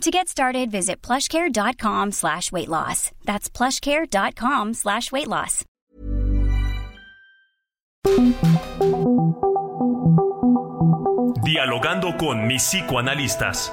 To get started, visit plushcare.com slash weight loss. That's plushcare.com slash weight loss. Dialogando con mis psicoanalistas.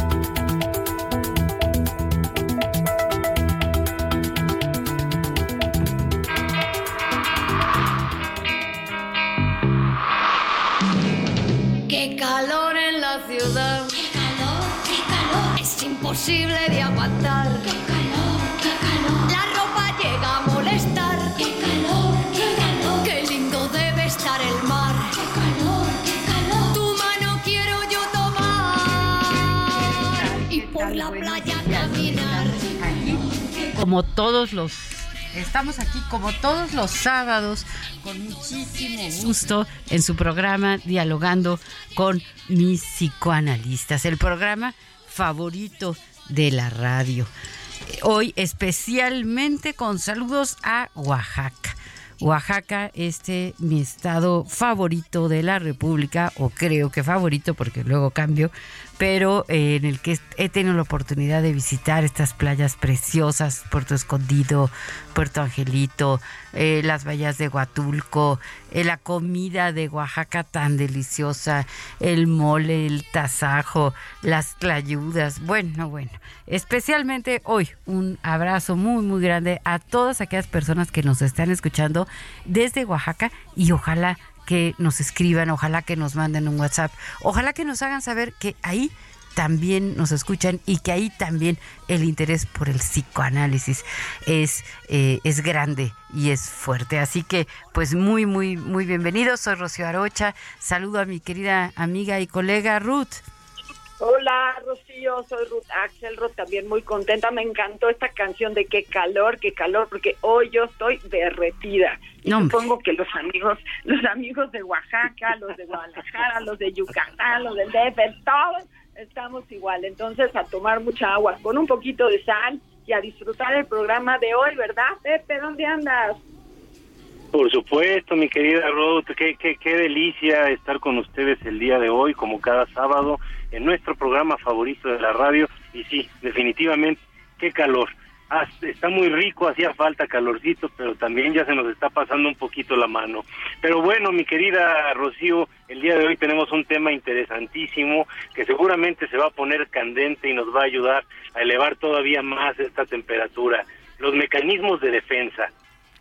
Imposible de aguantar. Qué calor, qué calor. La ropa llega a molestar. Qué calor, qué calor. Qué lindo debe estar el mar. Qué calor, qué calor. Tu mano quiero yo tomar. Y por la playa caminar. como todos los estamos aquí como todos los sábados con muchísimo gusto en su programa dialogando con mis psicoanalistas, el programa favorito de la radio. Hoy especialmente con saludos a Oaxaca. Oaxaca, este mi estado favorito de la República, o creo que favorito porque luego cambio, pero eh, en el que he tenido la oportunidad de visitar estas playas preciosas, Puerto Escondido, Puerto Angelito, eh, las bahías de Huatulco, eh, la comida de Oaxaca tan deliciosa, el mole, el tasajo, las tlayudas, bueno, bueno, especialmente hoy un abrazo muy, muy grande a todas aquellas personas que nos están escuchando desde Oaxaca y ojalá que nos escriban, ojalá que nos manden un WhatsApp, ojalá que nos hagan saber que ahí también nos escuchan y que ahí también el interés por el psicoanálisis es, eh, es grande y es fuerte. Así que, pues muy, muy, muy bienvenidos. Soy Rocío Arocha. Saludo a mi querida amiga y colega Ruth. Hola, Rocío, soy Ruth Axelrod, también muy contenta. Me encantó esta canción de qué calor, qué calor, porque hoy yo estoy derretida. Y No, supongo que los amigos, los amigos de Oaxaca, los de Guadalajara, los de Yucatán, los del DF, todos estamos igual. Entonces, a tomar mucha agua con un poquito de sal y a disfrutar el programa de hoy, ¿verdad, Pepe? ¿Dónde andas? Por supuesto, mi querida Ruth, qué, qué, qué delicia estar con ustedes el día de hoy, como cada sábado, en nuestro programa favorito de la radio. Y sí, definitivamente, qué calor. Ah, está muy rico, hacía falta calorcito, pero también ya se nos está pasando un poquito la mano. Pero bueno, mi querida Rocío, el día de hoy tenemos un tema interesantísimo que seguramente se va a poner candente y nos va a ayudar a elevar todavía más esta temperatura. Los mecanismos de defensa.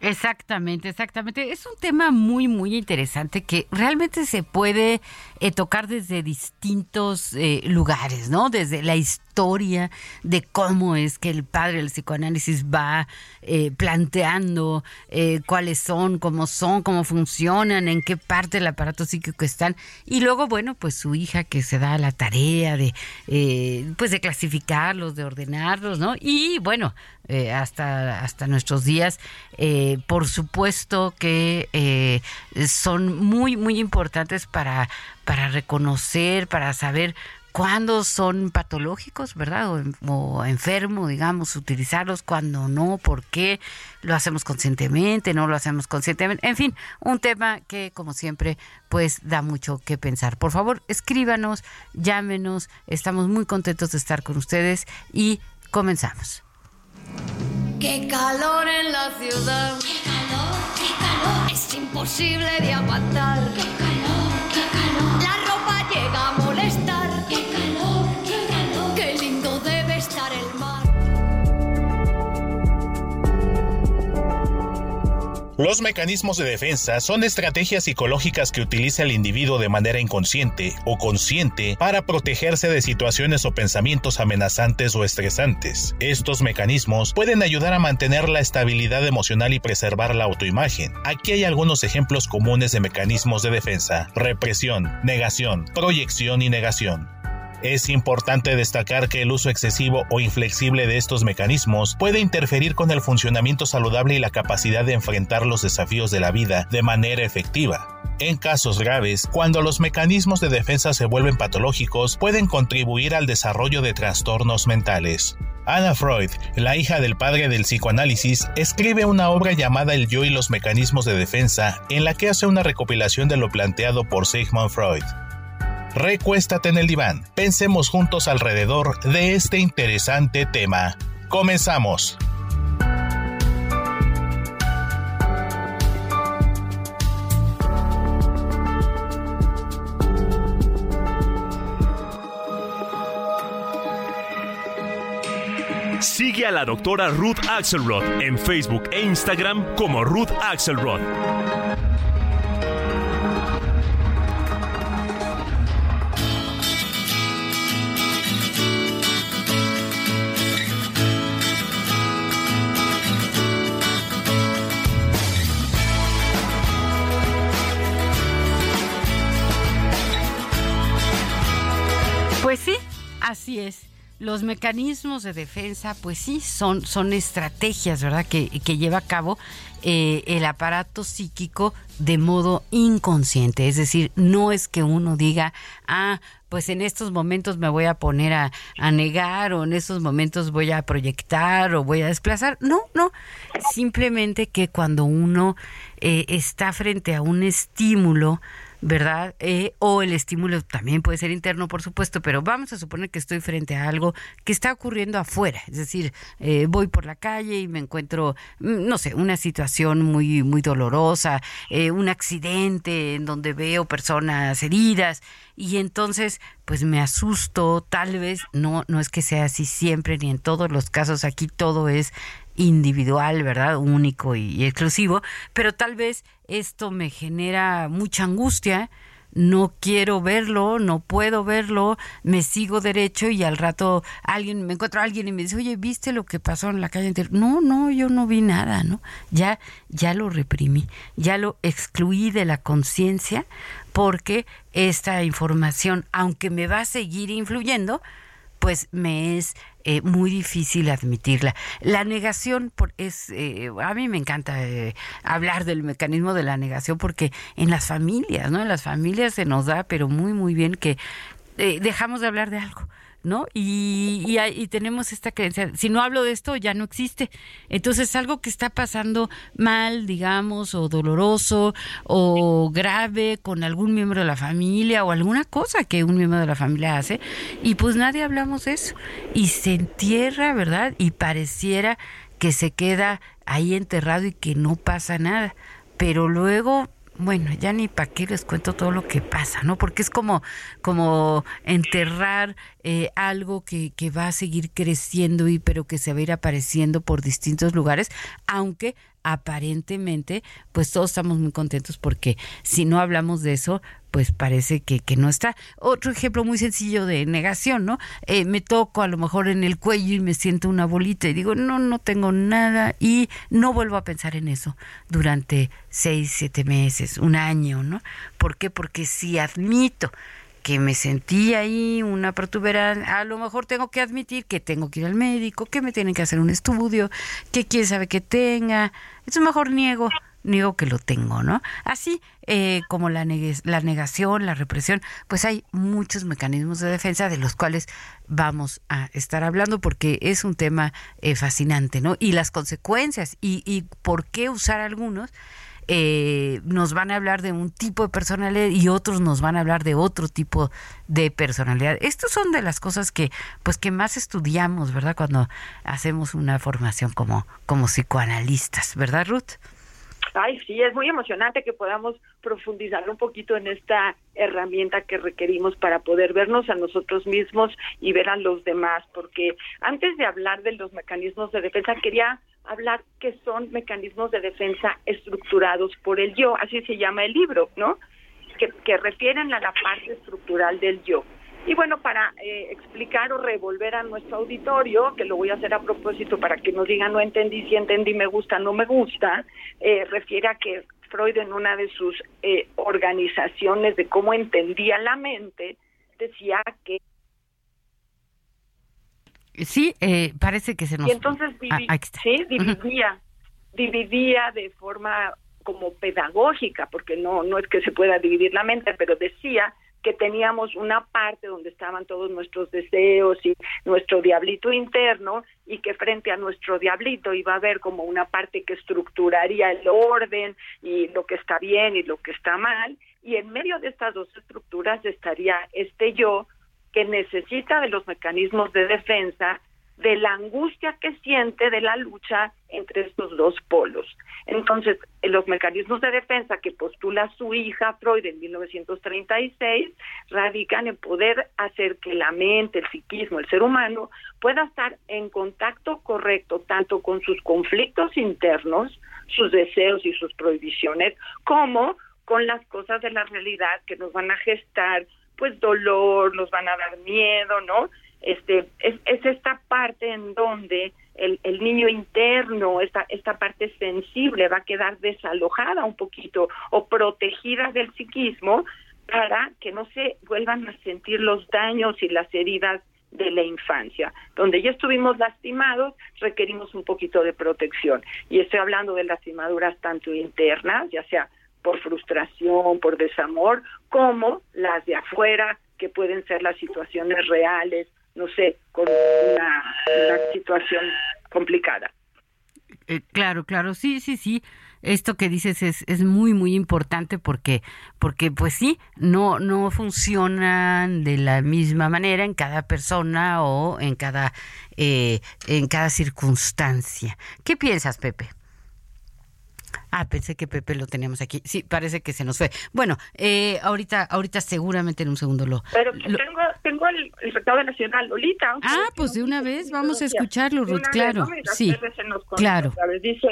Exactamente, exactamente. Es un tema muy, muy interesante que realmente se puede eh, tocar desde distintos eh, lugares, ¿no? Desde la historia de cómo es que el padre del psicoanálisis va eh, planteando eh, cuáles son, cómo son, cómo funcionan, en qué parte del aparato psíquico están. Y luego, bueno, pues su hija que se da la tarea de, eh, pues de clasificarlos, de ordenarlos, ¿no? Y bueno, hasta, hasta nuestros días, por supuesto que son muy, muy importantes para, para reconocer, para saber cuándo son patológicos, ¿verdad? O, o enfermo, digamos, utilizarlos, cuando no, por qué, lo hacemos conscientemente, no lo hacemos conscientemente, en fin, un tema que como siempre pues da mucho que pensar. Por favor, escríbanos, llámenos, estamos muy contentos de estar con ustedes y comenzamos. Qué calor en la ciudad. Qué calor, qué calor. Es imposible de aguantar. Qué calor, qué calor. La ropa llega Los mecanismos de defensa son estrategias psicológicas que utiliza el individuo de manera inconsciente o consciente para protegerse de situaciones o pensamientos amenazantes o estresantes. Estos mecanismos pueden ayudar a mantener la estabilidad emocional y preservar la autoimagen. Aquí hay algunos ejemplos comunes de mecanismos de defensa. Represión, negación, proyección y negación. Es importante destacar que el uso excesivo o inflexible de estos mecanismos puede interferir con el funcionamiento saludable y la capacidad de enfrentar los desafíos de la vida de manera efectiva. En casos graves, cuando los mecanismos de defensa se vuelven patológicos, pueden contribuir al desarrollo de trastornos mentales. Anna Freud, la hija del padre del psicoanálisis, escribe una obra llamada El yo y los mecanismos de defensa, en la que hace una recopilación de lo planteado por Sigmund Freud. Recuéstate en el diván. Pensemos juntos alrededor de este interesante tema. Comenzamos. Sigue a la doctora Ruth Axelrod en Facebook e Instagram como Ruth Axelrod. Así es. Los mecanismos de defensa, pues sí, son, son estrategias, ¿verdad?, que, que lleva a cabo eh, el aparato psíquico de modo inconsciente. Es decir, no es que uno diga, ah, pues en estos momentos me voy a poner a, a, negar o en estos momentos voy a proyectar o voy a desplazar. No, no. Simplemente que cuando uno eh, está frente a un estímulo, ¿verdad? Eh, o el estímulo también puede ser interno, por supuesto, pero vamos a suponer que estoy frente a algo que está ocurriendo afuera, es decir, eh, voy por la calle y me encuentro, mm, no sé, una situación muy, muy dolorosa, eh, un accidente en donde veo personas heridas y entonces pues me asusto, tal vez, no, no es que sea así siempre ni en todos los casos, aquí todo es individual, ¿verdad? Único y, exclusivo, pero tal vez esto me genera mucha angustia, no quiero verlo, no puedo verlo, me sigo derecho y al rato alguien, me encuentro a alguien y me dice, oye, ¿viste lo que pasó en la calle entera? No, no, yo no vi nada, ¿no? Ya, ya lo reprimí, ya lo excluí de la conciencia porque esta información, aunque me va a seguir influyendo, pues me es eh, muy difícil admitirla. La negación por, es, eh, a mí me encanta eh, hablar del mecanismo de la negación porque en las familias, ¿no? En las familias se nos da, pero muy, muy bien que dejamos de hablar de algo ¿no? Y, y, tenemos esta creencia, si no hablo de esto, ya no existe. Entonces, algo que está pasando mal, digamos, o doloroso, o grave con algún miembro de la familia, o alguna cosa que un miembro de la familia hace, y pues nadie hablamos de eso. Y se entierra, ¿verdad? Y pareciera que se queda ahí enterrado y que no pasa nada. Pero luego bueno, ya ni para qué les cuento todo lo que pasa, ¿no? Porque es como, como enterrar eh, algo que, que va a seguir creciendo y pero que se va a ir apareciendo por distintos lugares, aunque aparentemente, pues todos estamos muy contentos porque si no hablamos de eso, pues parece que, que no está. Otro ejemplo muy sencillo de negación, ¿no? Eh, me toco a lo mejor en el cuello y me siento una bolita y digo, no, no tengo nada y no vuelvo a pensar en eso durante seis, siete meses, un año, ¿no? ¿Por qué? Porque si admito que me sentí ahí una protuberancia, a lo mejor tengo que admitir que tengo que ir al médico, que me tienen que hacer un estudio, que quién sabe que tenga, es mejor niego, niego que lo tengo, ¿no? Así eh, como la, la negación, la represión, pues hay muchos mecanismos de defensa de los cuales vamos a estar hablando porque es un tema eh, fascinante, ¿no? Y las consecuencias y, y por qué usar algunos eh, nos van a hablar de un tipo de personalidad y otros nos van a hablar de otro tipo de personalidad. Estas son de las cosas que, pues, que más estudiamos, ¿verdad? Cuando hacemos una formación como, como psicoanalistas, ¿verdad, Ruth? Ay, sí, es muy emocionante que podamos profundizar un poquito en esta herramienta que requerimos para poder vernos a nosotros mismos y ver a los demás, porque antes de hablar de los mecanismos de defensa quería hablar que son mecanismos de defensa estructurados por el yo, así se llama el libro, ¿no? Que, que refieren a la parte estructural del yo. Y bueno, para eh, explicar o revolver a nuestro auditorio, que lo voy a hacer a propósito para que nos digan no entendí, si entendí, me gusta, no me gusta, eh, refiere a que Freud en una de sus eh, organizaciones de cómo entendía la mente, decía que... Sí, eh, parece que se nos... Y entonces Ah, divi- está. sí, dividía, dividía de forma como pedagógica, porque no, no es que se pueda dividir la mente, pero decía que teníamos una parte donde estaban todos nuestros deseos y nuestro diablito interno y que frente a nuestro diablito iba a haber como una parte que estructuraría el orden y lo que está bien y lo que está mal y en medio de estas dos estructuras estaría este yo que necesita de los mecanismos de defensa de la angustia que siente de la lucha entre estos dos polos. Entonces, los mecanismos de defensa que postula su hija Freud en 1936 radican en poder hacer que la mente, el psiquismo, el ser humano pueda estar en contacto correcto tanto con sus conflictos internos, sus deseos y sus prohibiciones, como con las cosas de la realidad que nos van a gestar pues dolor, nos van a dar miedo, ¿no? Este es, es esta parte en donde el, el niño interno, esta esta parte sensible va a quedar desalojada un poquito o protegida del psiquismo para que no se vuelvan a sentir los daños y las heridas de la infancia. Donde ya estuvimos lastimados, requerimos un poquito de protección. Y estoy hablando de lastimaduras tanto internas, ya sea por frustración, por desamor, como las de afuera, que pueden ser las situaciones reales, no sé, con una, situación complicada. Eh, claro, claro, sí, sí, sí. Esto que dices es, es muy, muy importante porque, porque pues sí, no, no funcionan de la misma manera en cada persona o en cada, eh, en cada circunstancia. ¿Qué piensas, Pepe? Ah, pensé que Pepe lo teníamos aquí. Sí, parece que se nos fue. Bueno, eh, ahorita, ahorita seguramente en un segundo lo. Pero lo- tengo, tengo el, el recado señora Lolita. Ah, pues de una vez vamos a escucharlo, Ruth, una vez, claro. ¿no? Sí, claro. vez. Dice,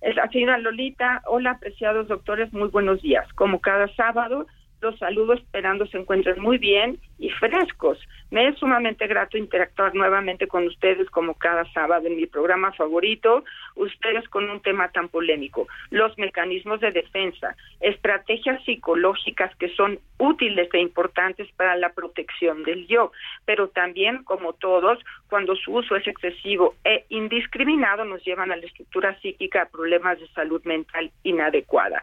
es la señora Lolita, hola apreciados doctores, muy buenos días. Como cada sábado, los saludo esperando se encuentren muy bien y frescos. Me es sumamente grato interactuar nuevamente con ustedes como cada sábado en mi programa favorito, ustedes con un tema tan polémico, los mecanismos de defensa, estrategias psicológicas que son útiles e importantes para la protección del yo, pero también, como todos, cuando su uso es excesivo e indiscriminado, nos llevan a la estructura psíquica a problemas de salud mental inadecuada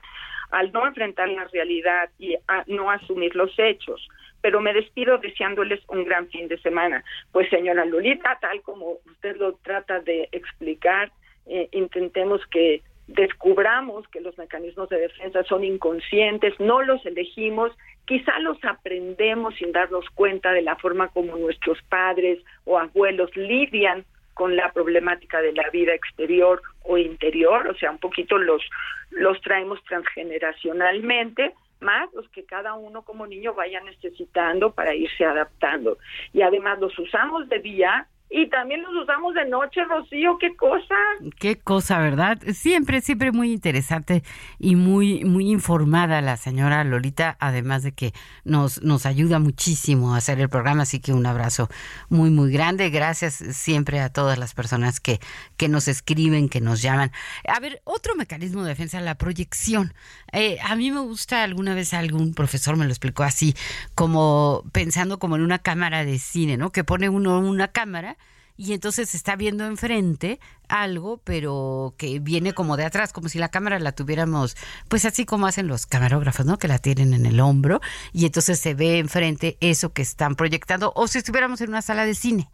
al no enfrentar la realidad y a no asumir los hechos. Pero me despido deseándoles un gran fin de semana. Pues señora Lolita, tal como usted lo trata de explicar, eh, intentemos que descubramos que los mecanismos de defensa son inconscientes, no los elegimos, quizá los aprendemos sin darnos cuenta de la forma como nuestros padres o abuelos lidian con la problemática de la vida exterior o interior, o sea, un poquito los, los traemos transgeneracionalmente, más los que cada uno como niño vaya necesitando para irse adaptando. Y además los usamos de día y también los usamos de noche, Rocío, qué cosa. Qué cosa, ¿verdad? Siempre, siempre muy interesante y muy, muy informada la señora Lolita, además de que nos, nos ayuda muchísimo a hacer el programa, así que un abrazo muy, muy grande. Gracias siempre a todas las personas que, que nos escriben, que nos llaman. A ver, otro mecanismo de defensa, la proyección. Eh, a mí me gusta, alguna vez algún profesor me lo explicó así, como pensando como en una cámara de cine, ¿no? Que pone uno una cámara y entonces está viendo enfrente algo, pero que viene como de atrás, como si la cámara la tuviéramos, pues así como hacen los camarógrafos, ¿no? Que la tienen en el hombro y entonces se ve enfrente eso que están proyectando, o si estuviéramos en una sala de cine.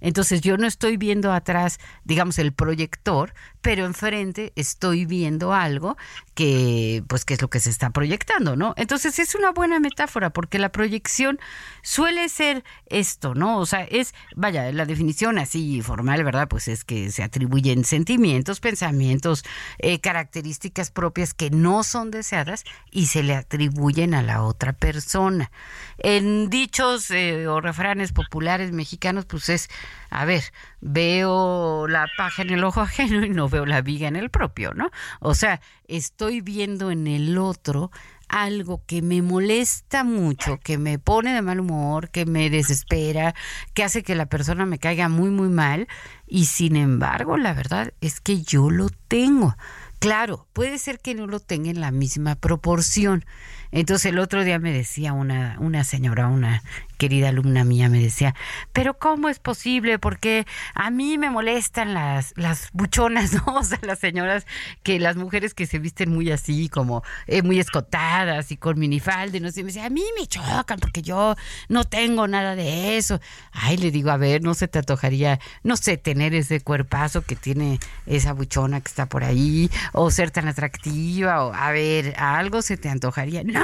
Entonces yo no estoy viendo atrás, digamos, el proyector, pero enfrente estoy viendo algo que, pues, que es lo que se está proyectando, ¿no? Entonces es una buena metáfora porque la proyección suele ser esto, ¿no? O sea, es, vaya, la definición así formal, ¿verdad? Pues es que se atribuyen sentimientos, pensamientos, eh, características propias que no son deseadas y se le atribuyen a la otra persona. En dichos eh, o refranes populares mexicanos, pues es a ver, veo la paja en el ojo ajeno y no veo la viga en el propio, ¿no? O sea, estoy viendo en el otro algo que me molesta mucho, que me pone de mal humor, que me desespera, que hace que la persona me caiga muy, muy mal. Y sin embargo, la verdad es que yo lo tengo. Claro, puede ser que no lo tenga en la misma proporción. Entonces el otro día me decía una, una señora, una querida alumna mía, me decía, pero ¿cómo es posible? Porque a mí me molestan las, las buchonas, ¿no? O sea, las señoras, que las mujeres que se visten muy así, como eh, muy escotadas y con minifalda, y no sé, me decía, a mí me chocan porque yo no tengo nada de eso. Ay, le digo, a ver, no se te antojaría, no sé, tener ese cuerpazo que tiene esa buchona que está por ahí, o ser tan atractiva, o a ver, algo se te antojaría. No,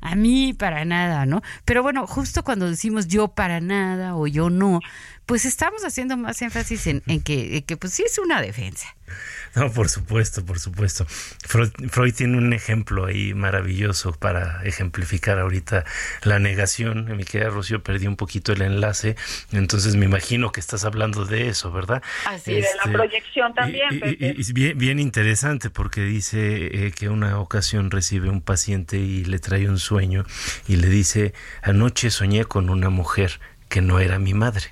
a mí para nada, ¿no? Pero bueno, justo cuando decimos yo para nada o yo no, pues estamos haciendo más énfasis en, que, que, pues sí es una defensa. No, por supuesto, por supuesto. Freud, tiene un ejemplo ahí maravilloso para ejemplificar ahorita la negación. Mi querida Rocío, perdí un poquito el enlace, entonces me imagino que estás hablando de eso, ¿verdad? Así, de la este, proyección también. Y, bien, bien interesante porque dice eh, que una ocasión recibe un paciente y le trae un sueño y le dice, anoche soñé con una mujer que no era mi madre.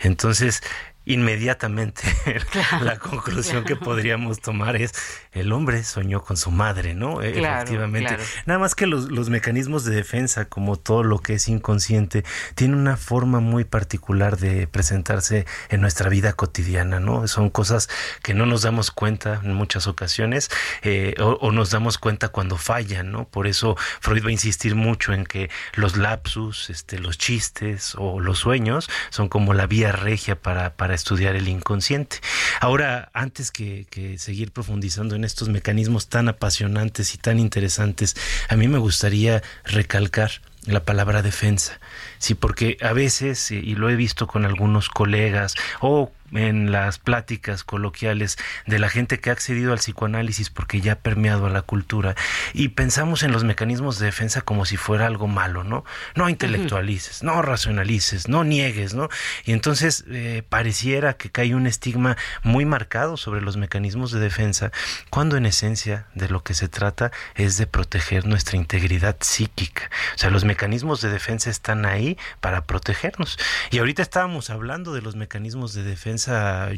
Entonces, inmediatamente la conclusión que podríamos tomar es el hombre soñó con su madre, ¿no? E, efectivamente. Nada más que los, los, mecanismos de defensa, como todo lo que es inconsciente, tiene una forma muy particular de presentarse en nuestra vida cotidiana, ¿no? Son cosas que no nos damos cuenta en muchas ocasiones eh, o, nos damos cuenta cuando fallan, ¿no? Por eso Freud va a insistir mucho en que los lapsus, este, los chistes o los sueños son como la vía regia para, para estudiar el inconsciente. Ahora, antes que, seguir profundizando en estos mecanismos tan apasionantes y tan interesantes, a mí me gustaría recalcar la palabra defensa. Sí, porque a veces, y lo he visto con algunos colegas o en las pláticas coloquiales de la gente que ha accedido al psicoanálisis porque ya ha permeado a la cultura y pensamos en los mecanismos de defensa como si fuera algo malo, ¿no? No intelectualices, no racionalices, no niegues, ¿no? Y entonces eh, pareciera que cae un estigma muy marcado sobre los mecanismos de defensa cuando en esencia de lo que se trata es de proteger nuestra integridad psíquica. O sea, los mecanismos de defensa están ahí para protegernos. Y ahorita estábamos hablando de los mecanismos de defensa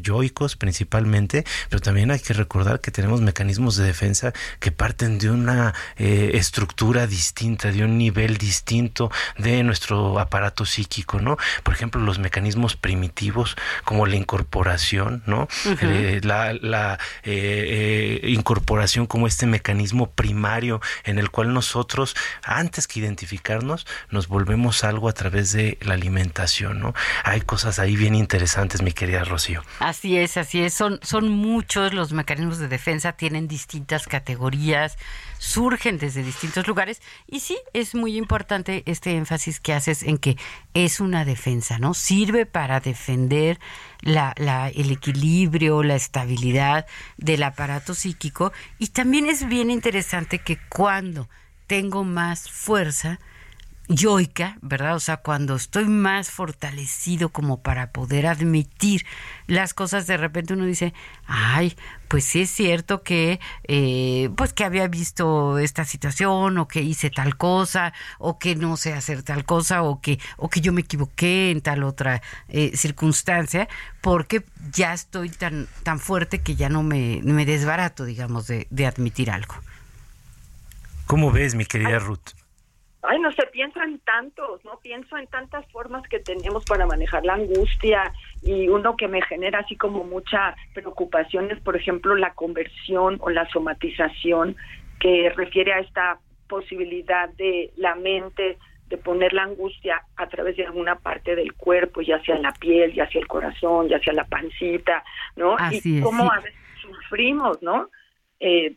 yoicos principalmente, pero también hay que recordar que tenemos mecanismos de defensa que parten de una eh, estructura distinta, de un nivel distinto de nuestro aparato psíquico, ¿no? Por ejemplo, los mecanismos primitivos como la incorporación, ¿no? Eh, la, eh, incorporación como este mecanismo primario en el cual nosotros, antes que identificarnos, nos volvemos algo a través de la alimentación, ¿no? Hay cosas ahí bien interesantes, mi querida Rocío. Así es, así es. Son, son muchos los mecanismos de defensa, tienen distintas categorías, surgen desde distintos lugares y sí, es muy importante este énfasis que haces en que es una defensa, ¿no? Sirve para defender la, la, el equilibrio, la estabilidad del aparato psíquico y también es bien interesante que cuando tengo más fuerza, yoica, ¿verdad? O sea, cuando estoy más fortalecido como para poder admitir las cosas, de repente uno dice, ay, pues sí es cierto que, eh, pues que había visto esta situación, o que hice tal cosa, o que no sé hacer tal cosa, o que, o que yo me equivoqué en tal otra eh, circunstancia, porque ya estoy tan, tan fuerte que ya no me, me desbarato, digamos, de, de admitir algo. ¿Cómo ves, mi querida Ruth? Ay, no sé, pienso en tantos, ¿no? Pienso en tantas formas que tenemos para manejar la angustia y uno que me genera así como mucha preocupación es, por ejemplo, la conversión o la somatización que refiere a esta posibilidad de la mente de poner la angustia a través de alguna parte del cuerpo, ya sea la piel, ya sea el corazón, ya sea la pancita, ¿no? y cómo a veces sufrimos, ¿no? Eh,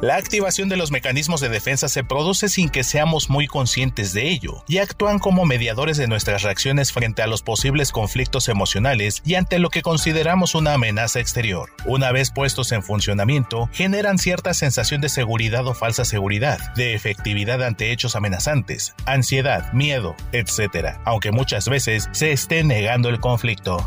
La activación de los mecanismos de defensa se produce sin que seamos muy conscientes de ello y actúan como mediadores de nuestras reacciones frente a los posibles conflictos emocionales y ante lo que consideramos una amenaza exterior. Una vez puestos en funcionamiento, generan cierta sensación de seguridad o falsa seguridad, de efectividad ante hechos amenazantes, ansiedad, miedo, etc., aunque muchas veces se esté negando el conflicto.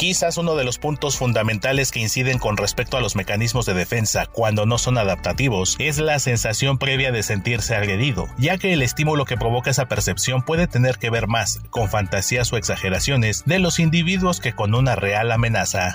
Quizás uno de los puntos fundamentales que inciden con respecto a los mecanismos de defensa cuando no son adaptativos es la sensación previa de sentirse agredido, ya que el estímulo que provoca esa percepción puede tener que ver más con fantasías o exageraciones de los individuos que con una real amenaza.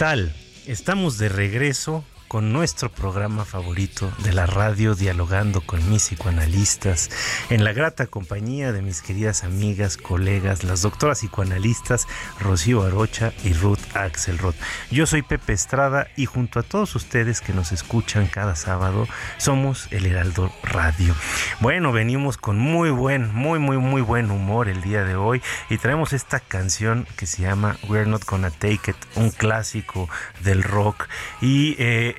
Tal? Estamos de regreso con nuestro programa favorito de la radio, dialogando con mis psicoanalistas, en la grata compañía de mis queridas amigas, colegas, las doctoras psicoanalistas Rocío Arocha y Ruth Axelrod. Yo soy Pepe Estrada y junto a todos ustedes que nos escuchan cada sábado, somos el Heraldo Radio. Bueno, venimos con muy buen, muy, muy, muy buen humor el día de hoy y traemos esta canción que se llama We're Not Gonna Take It, un clásico del rock y eh,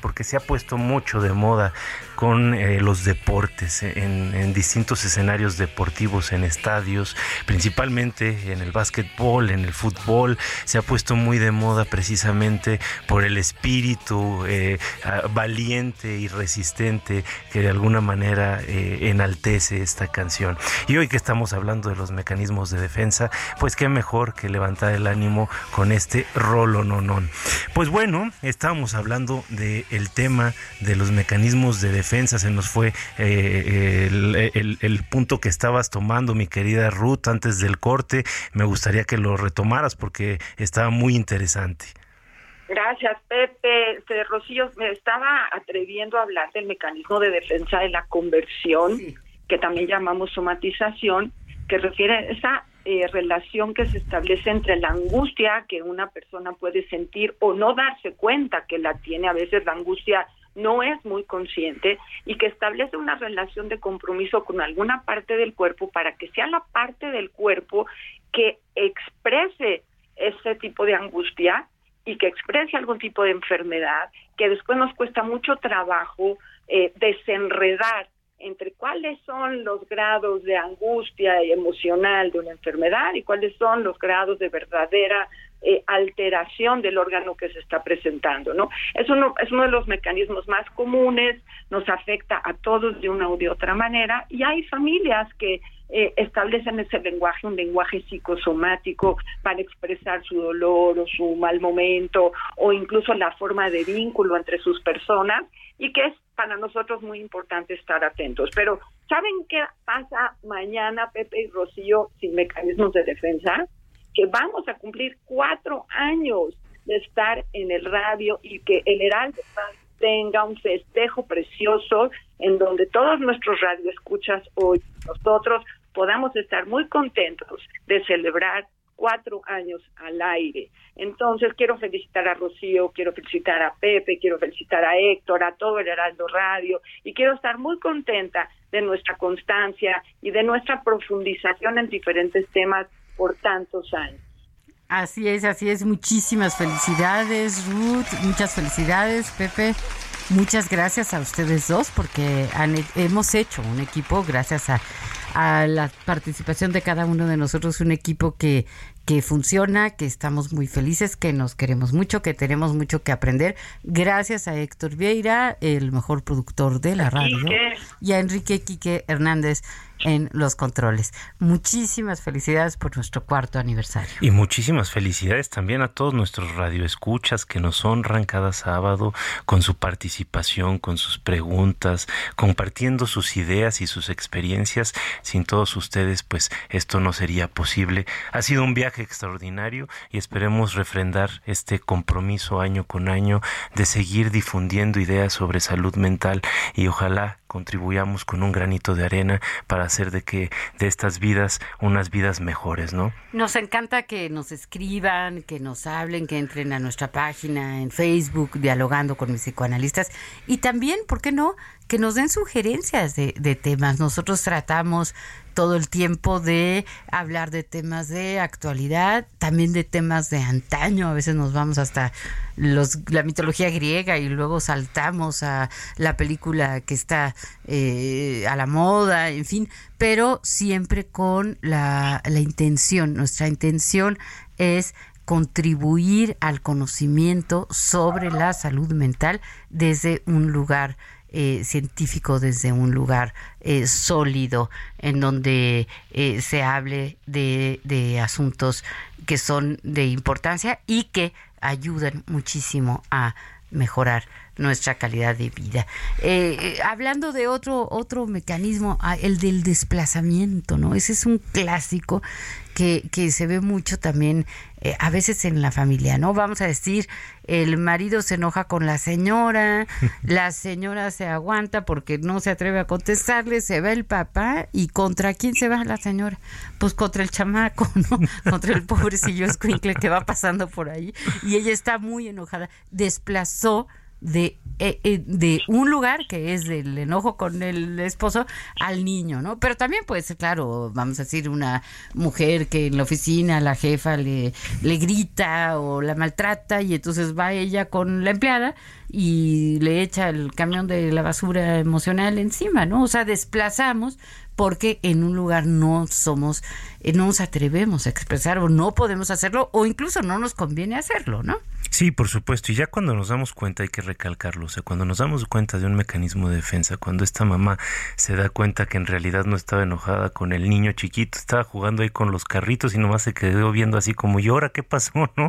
Porque se ha puesto mucho de moda con eh, los deportes en, en, distintos escenarios deportivos, en estadios, principalmente en el básquetbol, en el fútbol, se ha puesto muy de moda precisamente por el espíritu eh, valiente y resistente que de alguna manera eh, enaltece esta canción. Y hoy que estamos hablando de los mecanismos de defensa, pues qué mejor que levantar el ánimo con este rolo nonón. Pues bueno, estábamos hablando de el tema de los mecanismos de defensa, se nos fue eh, el, el, el, punto que estabas tomando, mi querida Ruth, antes del corte. Me gustaría que lo retomaras porque estaba muy interesante. Gracias, Pepe. Este, Rocío, me estaba atreviendo a hablar del mecanismo de defensa de la conversión, sí. que también llamamos somatización, que refiere a esa eh, relación que se establece entre la angustia que una persona puede sentir o no darse cuenta que la tiene. A veces la angustia no es muy consciente y que establece una relación de compromiso con alguna parte del cuerpo para que sea la parte del cuerpo que exprese ese tipo de angustia y que exprese algún tipo de enfermedad, que después nos cuesta mucho trabajo eh, desenredar entre cuáles son los grados de angustia emocional de una enfermedad y cuáles son los grados de verdadera eh, alteración del órgano que se está presentando, ¿no? Es uno, es uno de los mecanismos más comunes, nos afecta a todos de una u de otra manera y hay familias que eh, establecen ese lenguaje, un lenguaje psicosomático para expresar su dolor o su mal momento o incluso la forma de vínculo entre sus personas y que es para nosotros muy importante estar atentos. Pero ¿saben qué pasa mañana, Pepe y Rocío, sin mecanismos de defensa? que vamos a cumplir cuatro años de estar en el radio y que el Heraldo tenga un festejo precioso en donde todos nuestros radioescuchas hoy, nosotros podamos estar muy contentos de celebrar cuatro años al aire. Entonces quiero felicitar a Rocío, quiero felicitar a Pepe, quiero felicitar a Héctor, a todo el Heraldo Radio y quiero estar muy contenta de nuestra constancia y de nuestra profundización en diferentes temas por tantos años. Así es, así es. Muchísimas felicidades, Ruth. Muchas felicidades, Pepe. Muchas gracias a ustedes dos porque hemos hecho un equipo gracias a, a, la participación de cada uno de nosotros, un equipo que, que funciona, que estamos muy felices, que nos queremos mucho, que tenemos mucho que aprender. Gracias a Héctor Vieira, el mejor productor de la radio, y a Enrique Quique Hernández en los controles. Muchísimas felicidades por nuestro cuarto aniversario. Y muchísimas felicidades también a todos nuestros radioescuchas que nos honran cada sábado con su participación, con sus preguntas, compartiendo sus ideas y sus experiencias. Sin todos ustedes, pues esto no sería posible. Ha sido un viaje extraordinario y esperemos refrendar este compromiso año con año de seguir difundiendo ideas sobre salud mental y ojalá contribuyamos con un granito de arena para hacer de que de estas vidas unas vidas mejores, ¿no? Nos encanta que nos escriban, que nos hablen, que entren a nuestra página en Facebook dialogando con mis psicoanalistas y también, ¿por qué no? que nos den sugerencias de, de temas. Nosotros tratamos todo el tiempo de hablar de temas de actualidad, también de temas de antaño, a veces nos vamos hasta la mitología griega y luego saltamos a la película que está eh, a la moda, en fin, pero siempre con la, la intención, nuestra intención es contribuir al conocimiento sobre la salud mental desde un lugar eh, científico desde un lugar eh, sólido en donde eh, se hable de, de asuntos que son de importancia y que ayudan muchísimo a mejorar nuestra calidad de vida. hablando de otro otro mecanismo, ah, el del desplazamiento, ¿no? Ese es un clásico que, que se ve mucho también eh, a veces en la familia, ¿no? Vamos a decir, el marido se enoja con la señora, la señora se aguanta porque no se atreve a contestarle, se va el papá y ¿contra quién se va la señora? Pues contra el chamaco, ¿no? Contra el pobrecillo escuincle que va pasando por ahí y ella está muy enojada, desplazó de, eh, eh, de un lugar que es del enojo con el esposo al niño, ¿no? Pero también puede ser, claro, vamos a decir, una mujer que en la oficina la jefa le, le grita o la maltrata y entonces va ella con la empleada y le echa el camión de la basura emocional encima, ¿no? O sea, desplazamos porque en un lugar no somos, eh, no nos atrevemos a expresar o no podemos hacerlo o incluso no nos conviene hacerlo, ¿no? Sí, por supuesto. Y ya cuando nos damos cuenta, hay que recalcarlo, o sea, cuando nos damos cuenta de un mecanismo de defensa, cuando esta mamá se da cuenta que en realidad no estaba enojada con el niño chiquito, estaba jugando ahí con los carritos y nomás se quedó viendo así como, ¿y ahora qué pasó, no?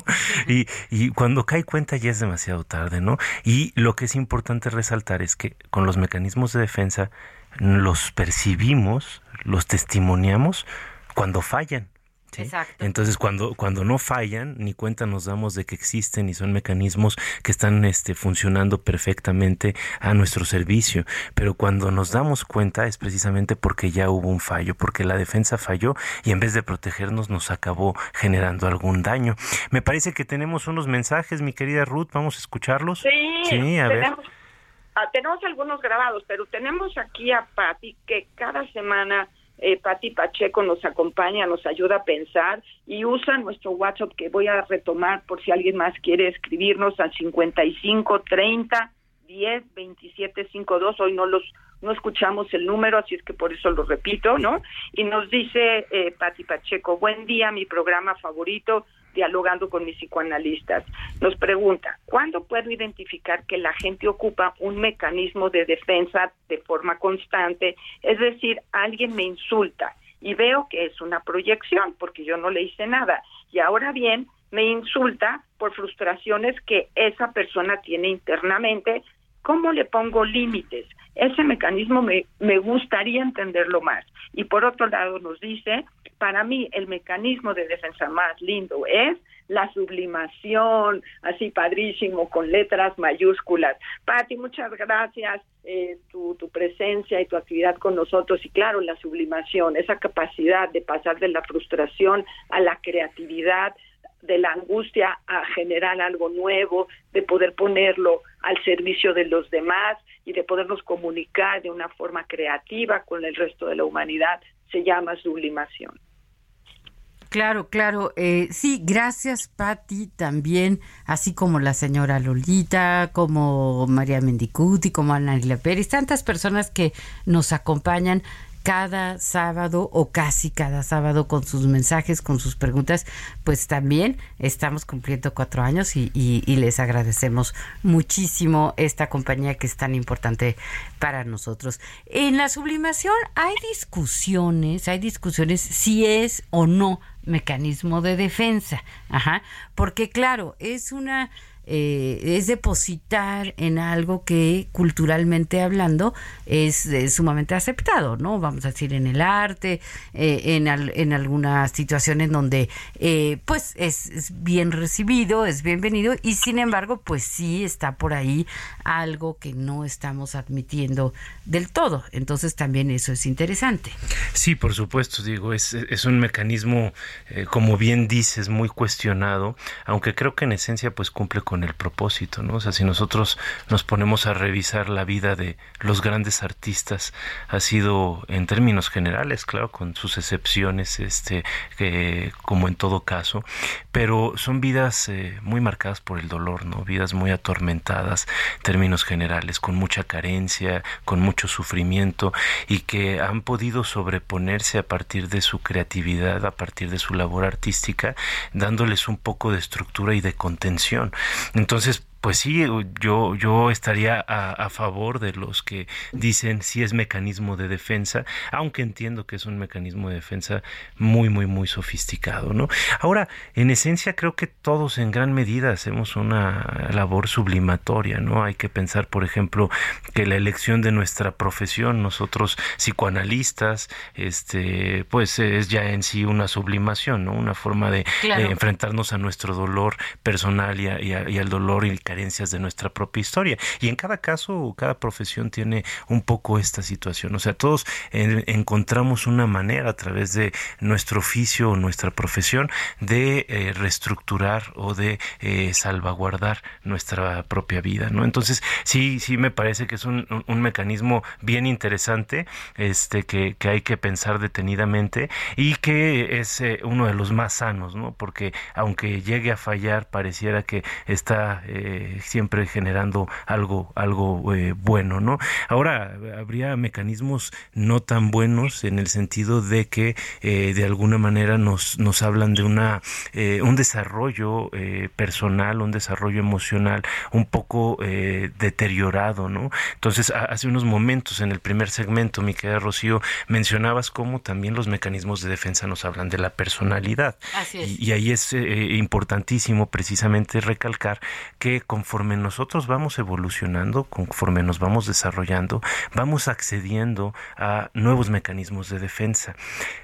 Y, y cuando cae cuenta ya es demasiado tarde, ¿no? Y lo que es importante resaltar es que con los mecanismos de defensa los percibimos, los testimoniamos cuando fallan. Entonces, cuando, cuando no fallan, ni cuenta nos damos de que existen y son mecanismos que están este, funcionando perfectamente a nuestro servicio. Pero cuando nos damos cuenta es precisamente porque ya hubo un fallo, porque la defensa falló y en vez de protegernos nos acabó generando algún daño. Me parece que tenemos unos mensajes, mi querida Ruth, vamos a escucharlos. Sí, a ver. Ah, tenemos algunos grabados, pero tenemos aquí a Patti que cada semana eh, Patti Pacheco nos acompaña, nos ayuda a pensar y usa nuestro WhatsApp que voy a retomar por si alguien más quiere escribirnos al 55 30 10 27 52. Hoy no los no escuchamos el número, así es que por eso lo repito, ¿no? Y nos dice eh, Patti Pacheco, buen día, mi programa favorito, dialogando con mis psicoanalistas. Nos pregunta, ¿cuándo puedo identificar que la gente ocupa un mecanismo de defensa de forma constante? Es decir, alguien me insulta y veo que es una proyección porque yo no le hice nada. Y ahora bien, me insulta por frustraciones que esa persona tiene internamente. ¿Cómo le pongo límites? Ese mecanismo me, me gustaría entenderlo más. Y por otro lado nos dice, para mí el mecanismo de defensa más lindo es la sublimación, así padrísimo, con letras mayúsculas. Pati, muchas gracias, eh, tu, tu presencia y tu actividad con nosotros. Y claro, la sublimación, esa capacidad de pasar de la frustración a la creatividad, de la angustia a generar algo nuevo, de poder ponerlo al servicio de los demás y de podernos comunicar de una forma creativa con el resto de la humanidad, se llama sublimación. Claro, claro. Eh, sí, gracias, Patti, también, así como la señora Lolita, como María Mendicuti, como Ana Pérez, tantas personas que nos acompañan cada sábado o casi cada sábado con sus mensajes, con sus preguntas, pues también estamos cumpliendo cuatro años y, y, les agradecemos muchísimo esta compañía que es tan importante para nosotros. En la sublimación hay discusiones, hay discusiones si es o no mecanismo de defensa, ajá, porque claro, es una eh, es depositar en algo que culturalmente hablando es, sumamente aceptado, ¿no? Vamos a decir en el arte, eh, en, en algunas situaciones donde eh, pues es, bien recibido, es bienvenido y sin embargo pues sí está por ahí algo que no estamos admitiendo del todo. Entonces también eso es interesante. Sí, por supuesto, digo, es, es un mecanismo, como bien dices, muy cuestionado, aunque creo que en esencia pues cumple con el propósito, ¿no? O sea, si nosotros nos ponemos a revisar la vida de los grandes artistas, ha sido en términos generales, claro, con sus excepciones, este, que, como en todo caso, pero son vidas eh, muy marcadas por el dolor, ¿no? Vidas muy atormentadas, en términos generales, con mucha carencia, con mucho sufrimiento y que han podido sobreponerse a partir de su creatividad, a partir de su labor artística, dándoles un poco de estructura y de contención. Entonces, pues sí, yo, yo estaría a, favor de los que dicen si es mecanismo de defensa, aunque entiendo que es un mecanismo de defensa muy, muy, muy sofisticado, ¿no? Ahora, en esencia, creo que todos en gran medida hacemos una labor sublimatoria, ¿no? Hay que pensar, por ejemplo, que la elección de nuestra profesión, nosotros psicoanalistas, este, pues es ya en sí una sublimación, ¿no? Una forma de, enfrentarnos a nuestro dolor personal y, y al dolor y carencias de nuestra propia historia. Y en cada caso, cada profesión tiene un poco esta situación. O sea, todos encontramos una manera a través de nuestro oficio o nuestra profesión de eh, reestructurar o de eh, salvaguardar nuestra propia vida, ¿no? Entonces, sí, sí me parece que es un, mecanismo bien interesante, este, que, que, hay que pensar detenidamente y que es eh, uno de los más sanos, ¿no? Porque aunque llegue a fallar, pareciera que está siempre generando algo, algo eh, bueno, ¿no? Ahora, habría mecanismos no tan buenos en el sentido de que eh, de alguna manera nos, nos hablan de una, eh, un desarrollo personal, un desarrollo emocional un poco deteriorado, ¿no? Entonces, hace unos momentos en el primer segmento, mi querida Rocío, mencionabas cómo también los mecanismos de defensa nos hablan de la personalidad. Y, y, ahí es importantísimo precisamente recalcar que conforme nosotros vamos evolucionando, conforme nos vamos desarrollando, vamos accediendo a nuevos mecanismos de defensa.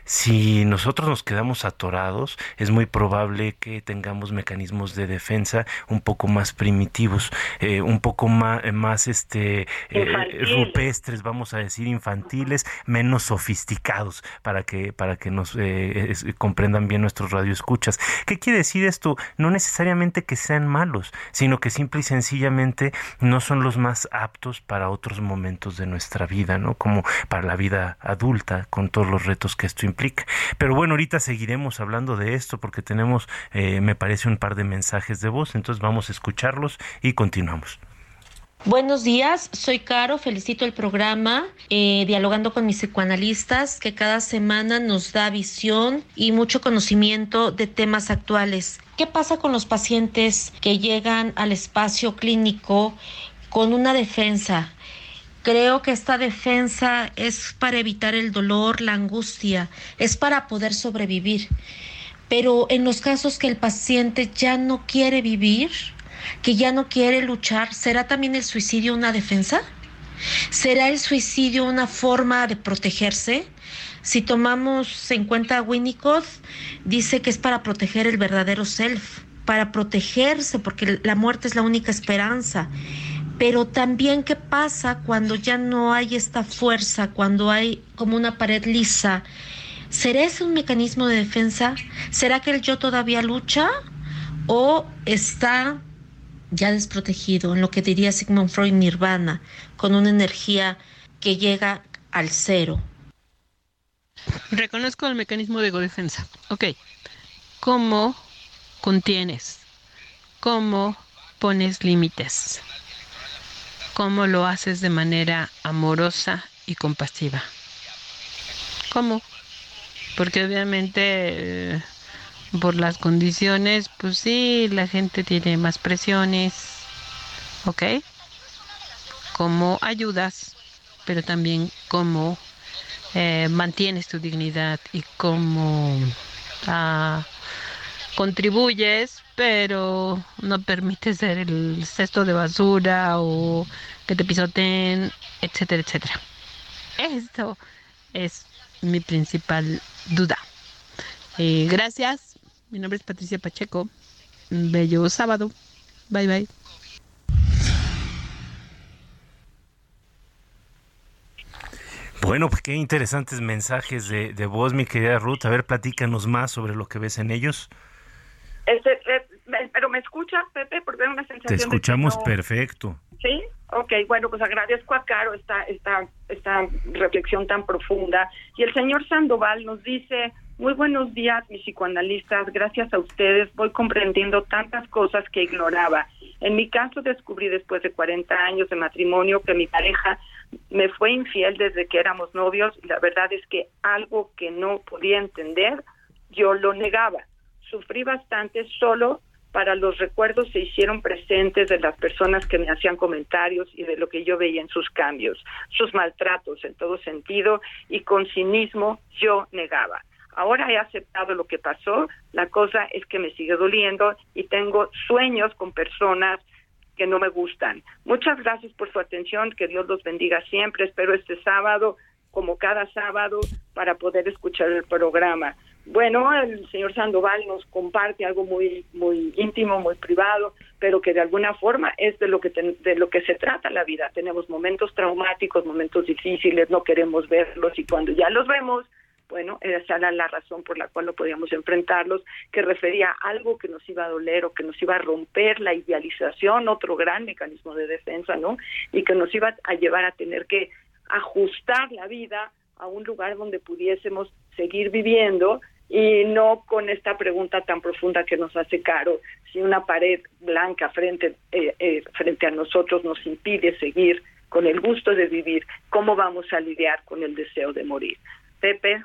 Si nosotros nos quedamos atorados, es muy probable que tengamos mecanismos de defensa un poco más primitivos, eh, un poco más, más este, eh, rupestres, vamos a decir, infantiles, menos sofisticados, para que, para que nos eh, comprendan bien nuestros radioescuchas. ¿Qué quiere decir esto? No necesariamente que sean malos, sino que simple y sencillamente no son los más aptos para otros momentos de nuestra vida, ¿no? Como para la vida adulta, con todos los retos que esto implica. Pero bueno, ahorita seguiremos hablando de esto porque tenemos, eh, me parece, un par de mensajes de voz, entonces vamos a escucharlos y continuamos. Buenos días, soy Caro, felicito el programa eh, Dialogando con mis psicoanalistas que cada semana nos da visión y mucho conocimiento de temas actuales. ¿Qué pasa con los pacientes que llegan al espacio clínico con una defensa? Creo que esta defensa es para evitar el dolor, la angustia, es para poder sobrevivir. Pero en los casos que el paciente ya no quiere vivir, que ya no quiere luchar, ¿será también el suicidio una defensa? ¿Será el suicidio una forma de protegerse? Si tomamos en cuenta a Winnicott, dice que es para proteger el verdadero self, para protegerse, porque la muerte es la única esperanza. Pero también qué pasa cuando ya no hay esta fuerza, cuando hay como una pared lisa. ¿Será ese un mecanismo de defensa? ¿Será que el yo todavía lucha? ¿O está ya desprotegido, en lo que diría Sigmund Freud nirvana, con una energía que llega al cero. Reconozco el mecanismo de defensa. Ok. ¿Cómo contienes? ¿Cómo pones límites? ¿Cómo lo haces de manera amorosa y compasiva? ¿Cómo? Porque obviamente... Eh, por las condiciones, pues sí, la gente tiene más presiones, ¿ok? Cómo ayudas, pero también cómo eh, mantienes tu dignidad y cómo ah, contribuyes, pero no permites ser el cesto de basura o que te pisoteen, etcétera, etcétera. Esto es mi principal duda. Eh, gracias mi nombre es Patricia Pacheco. Bello sábado. Bye bye. Bueno, pues qué interesantes mensajes de, de voz, mi querida Ruth. A ver, platícanos más sobre lo que ves en ellos. Este, eh, pero me escuchas, Pepe, porque tengo una sensación. Te escuchamos perfecto. Sí, ok, bueno, pues agradezco a Caro esta, esta, esta reflexión tan profunda. Y el señor Sandoval nos dice, muy buenos días, mis psicoanalistas. Gracias a ustedes voy comprendiendo tantas cosas que ignoraba. En mi caso descubrí después de 40 años de matrimonio que mi pareja me fue infiel desde que éramos novios y la verdad es que algo que no podía entender, yo lo negaba. Sufrí bastante solo para los recuerdos se hicieron presentes de las personas que me hacían comentarios y de lo que yo veía en sus cambios, sus maltratos en todo sentido y con cinismo yo negaba. Ahora he aceptado lo que pasó, la cosa es que me sigue doliendo y tengo sueños con personas que no me gustan. Muchas gracias por su atención, que Dios los bendiga siempre. Espero este sábado, como cada sábado, para poder escuchar el programa. Bueno, el señor Sandoval nos comparte algo muy muy íntimo, muy privado, pero que de alguna forma es de lo que de lo que se trata la vida. Tenemos momentos traumáticos, momentos difíciles, no queremos verlos y cuando ya los vemos bueno, esa era la razón por la cual no podíamos enfrentarlos, que refería a algo que nos iba a doler o que nos iba a romper la idealización, otro gran mecanismo de defensa, ¿no? Y que nos iba a llevar a tener que ajustar la vida a un lugar donde pudiésemos seguir viviendo y no con esta pregunta tan profunda que nos hace Caro, si una pared blanca frente, eh, eh, frente a nosotros nos impide seguir con el gusto de vivir, ¿cómo vamos a lidiar con el deseo de morir? Pepe.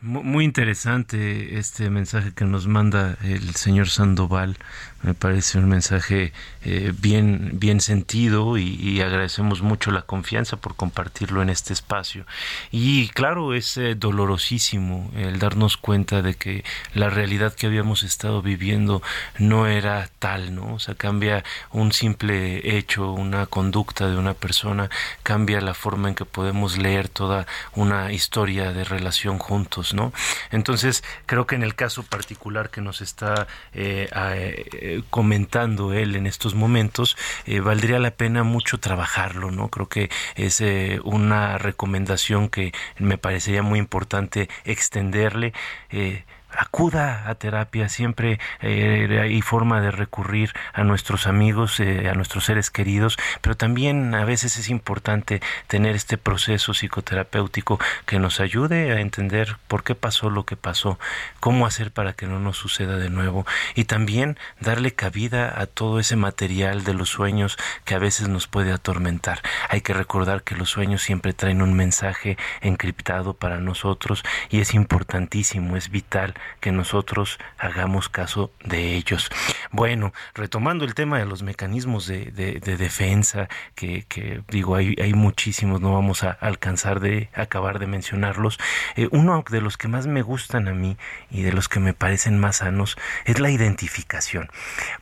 Muy interesante este mensaje que nos manda el señor Sandoval. Me parece un mensaje eh, bien, bien sentido y, agradecemos mucho la confianza por compartirlo en este espacio. Y claro, es eh, dolorosísimo el darnos cuenta de que la realidad que habíamos estado viviendo no era tal, ¿no? O sea, cambia un simple hecho, una conducta de una persona, cambia la forma en que podemos leer toda una historia de relación juntos ¿no? Entonces, creo que en el caso particular que nos está eh, eh, comentando él en estos momentos, eh, valdría la pena mucho trabajarlo, ¿no? Creo que es una recomendación que me parecería muy importante extenderle acuda a terapia, siempre eh, hay forma de recurrir a nuestros amigos, eh, a nuestros seres queridos, pero también a veces es importante tener este proceso psicoterapéutico que nos ayude a entender por qué pasó lo que pasó, cómo hacer para que no nos suceda de nuevo y también darle cabida a todo ese material de los sueños que a veces nos puede atormentar. Hay que recordar que los sueños siempre traen un mensaje encriptado para nosotros y es importantísimo, es vital que nosotros hagamos caso de ellos. Bueno, retomando el tema de los mecanismos de, defensa, que, digo, hay, muchísimos, no vamos a alcanzar de acabar de mencionarlos. Eh, uno de los que más me gustan a mí y de los que me parecen más sanos es la identificación,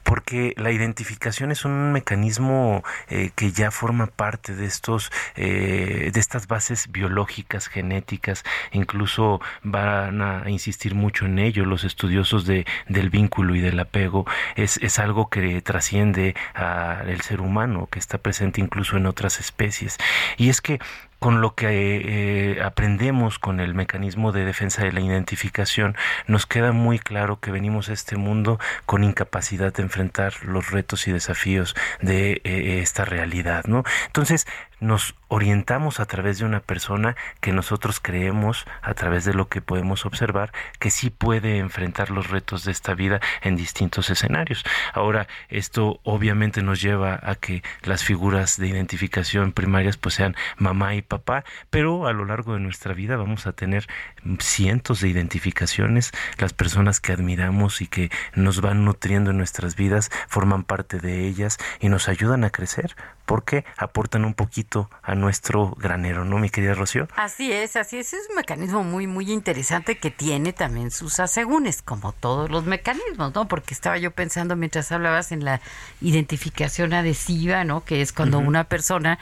porque la identificación es un mecanismo eh, que ya forma parte de estos, eh, de estas bases biológicas, genéticas, incluso van a insistir mucho en ello los estudiosos de, del vínculo y del apego, es, es algo que trasciende al ser humano, que está presente incluso en otras especies. Y es que con lo que eh, aprendemos con el mecanismo de defensa de la identificación, nos queda muy claro que venimos a este mundo con incapacidad de enfrentar los retos y desafíos de eh, esta realidad, ¿no? Entonces, nos orientamos a través de una persona que nosotros creemos, a través de lo que podemos observar, que sí puede enfrentar los retos de esta vida en distintos escenarios. Ahora, esto obviamente nos lleva a que las figuras de identificación primarias pues sean mamá y papá, pero a lo largo de nuestra vida vamos a tener cientos de identificaciones, las personas que admiramos y que nos van nutriendo en nuestras vidas forman parte de ellas y nos ayudan a crecer porque aportan un poquito a nuestro granero, ¿no, mi querida Rocío? Así es, así es, es un mecanismo muy, muy interesante que tiene también sus asegúnes, como todos los mecanismos, ¿no? Porque estaba yo pensando mientras hablabas en la identificación adhesiva, ¿no? Que es cuando una persona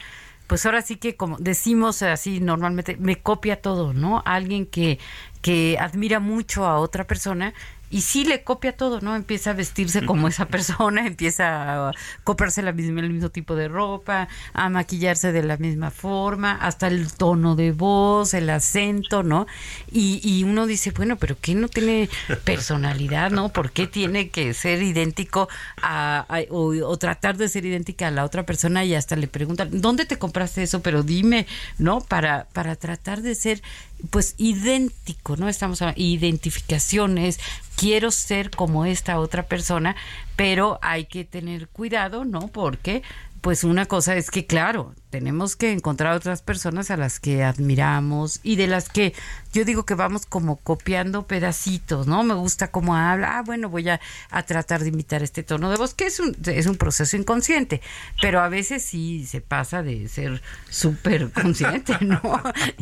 pues ahora sí que como decimos así normalmente, me copia todo, ¿no? Alguien que, que admira mucho a otra persona y sí le copia todo, ¿no? Empieza a vestirse como esa persona, empieza a copiarse la misma, el mismo tipo de ropa, a maquillarse de la misma forma, hasta el tono de voz, el acento, ¿no? Y, y uno dice, bueno, pero ¿qué no tiene personalidad, ¿no? ¿Por qué tiene que ser idéntico a, o, o, tratar de ser idéntica a la otra persona y hasta le preguntan, ¿dónde te compraste eso? Pero dime, ¿no? Para, para tratar de ser pues idéntico, ¿no? Estamos hablando identificaciones, quiero ser como esta otra persona, pero hay que tener cuidado, ¿no? Porque pues una cosa es que, claro, tenemos que encontrar otras personas a las que admiramos y de las que yo digo que vamos como copiando pedacitos, ¿no? Me gusta cómo habla, ah, bueno, voy a, tratar de imitar este tono de voz, que es un, es un proceso inconsciente, pero a veces sí se pasa de ser súper consciente, ¿no?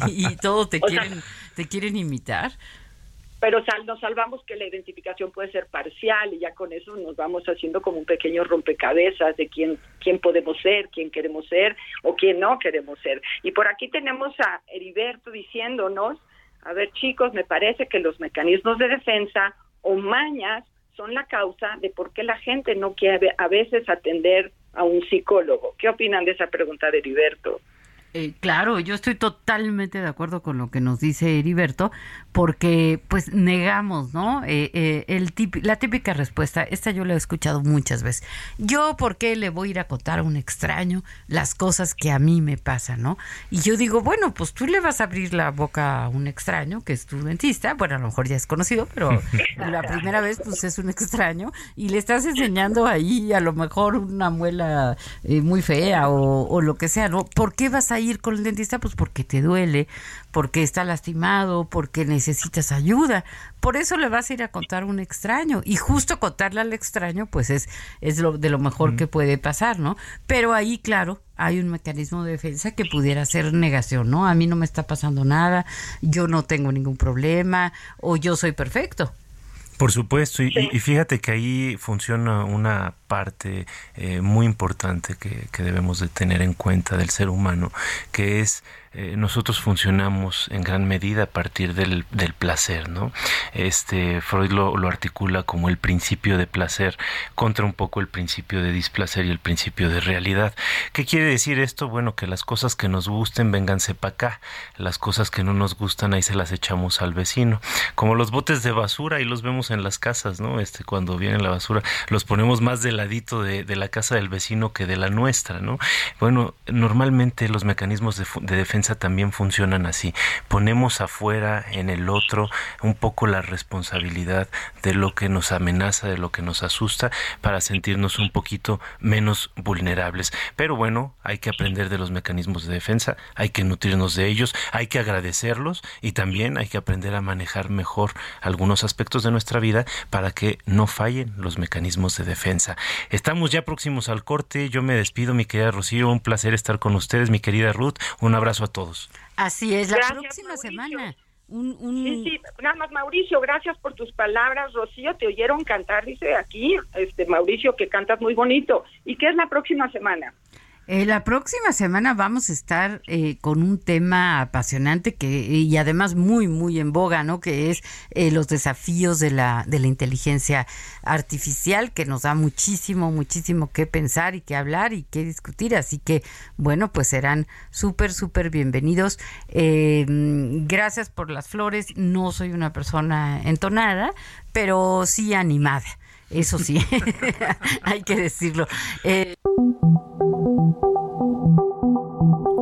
Y, todo te quieren, te quieren imitar pero nos salvamos que la identificación puede ser parcial y ya con eso nos vamos haciendo como un pequeño rompecabezas de quién, quién podemos ser, quién queremos ser o quién no queremos ser. Y por aquí tenemos a Heriberto diciéndonos, a ver chicos, me parece que los mecanismos de defensa o mañas son la causa de por qué la gente no quiere a veces atender a un psicólogo. ¿Qué opinan de esa pregunta de Heriberto? Eh, claro, yo estoy totalmente de acuerdo con lo que nos dice Heriberto, porque pues negamos, ¿no? Eh, eh, el la típica respuesta, esta yo la he escuchado muchas veces. Yo, ¿por qué le voy a ir a contar a un extraño las cosas que a mí me pasan, ¿no? Y yo digo, bueno, pues tú le vas a abrir la boca a un extraño, que es tu dentista, bueno, a lo mejor ya es conocido, pero la primera vez pues es un extraño, y le estás enseñando ahí a lo mejor una muela muy fea o, o lo que sea, ¿no? ¿Por qué vas a ir con el dentista? Pues porque te duele, porque está lastimado, porque necesitas ayuda. Por eso le vas a ir a contar a un extraño. Y justo contarle al extraño, pues es, es lo, de lo mejor que puede pasar, ¿no? Pero ahí, claro, hay un mecanismo de defensa que pudiera ser negación, ¿no? A mí no me está pasando nada, yo no tengo ningún problema o yo soy perfecto. Por supuesto, y, fíjate que ahí funciona una parte eh, muy importante que, que debemos de tener en cuenta del ser humano, que es eh, nosotros funcionamos en gran medida a partir del, placer, ¿no? Este, Freud lo, articula como el principio de placer contra un poco el principio de displacer y el principio de realidad. ¿Qué quiere decir esto? Bueno, que las cosas que nos gusten, vénganse para acá. Las cosas que no nos gustan, ahí se las echamos al vecino. Como los botes de basura, ahí los vemos en las casas, ¿no? Este, cuando viene la basura, los ponemos más del ladito de, de la casa del vecino que de la nuestra, ¿no? Bueno, normalmente los mecanismos de, de defensa también funcionan así. Ponemos afuera en el otro un poco la responsabilidad de lo que nos amenaza, de lo que nos asusta, para sentirnos un poquito menos vulnerables. Pero bueno, hay que aprender de los mecanismos de defensa, hay que nutrirnos de ellos, hay que agradecerlos y también hay que aprender a manejar mejor algunos aspectos de nuestra vida para que no fallen los mecanismos de defensa. Estamos ya próximos al corte. Yo me despido, mi querida Rocío. Un placer estar con ustedes, mi querida Ruth. Un abrazo a todos. Así es, la próxima semana. Un, un... Sí, sí, nada más Mauricio, gracias por tus palabras, Rocío, te oyeron cantar, dice aquí, este Mauricio, que cantas muy bonito. ¿Y qué es la próxima semana? Eh, la próxima semana vamos a estar eh, con un tema apasionante que y además muy muy en boga, ¿no? Que es eh, los desafíos de la de la inteligencia artificial que nos da muchísimo muchísimo que pensar y que hablar y que discutir. Así que bueno, pues serán súper súper bienvenidos. gracias por las flores. No soy una persona entonada, pero sí animada. Eso sí, hay que decirlo.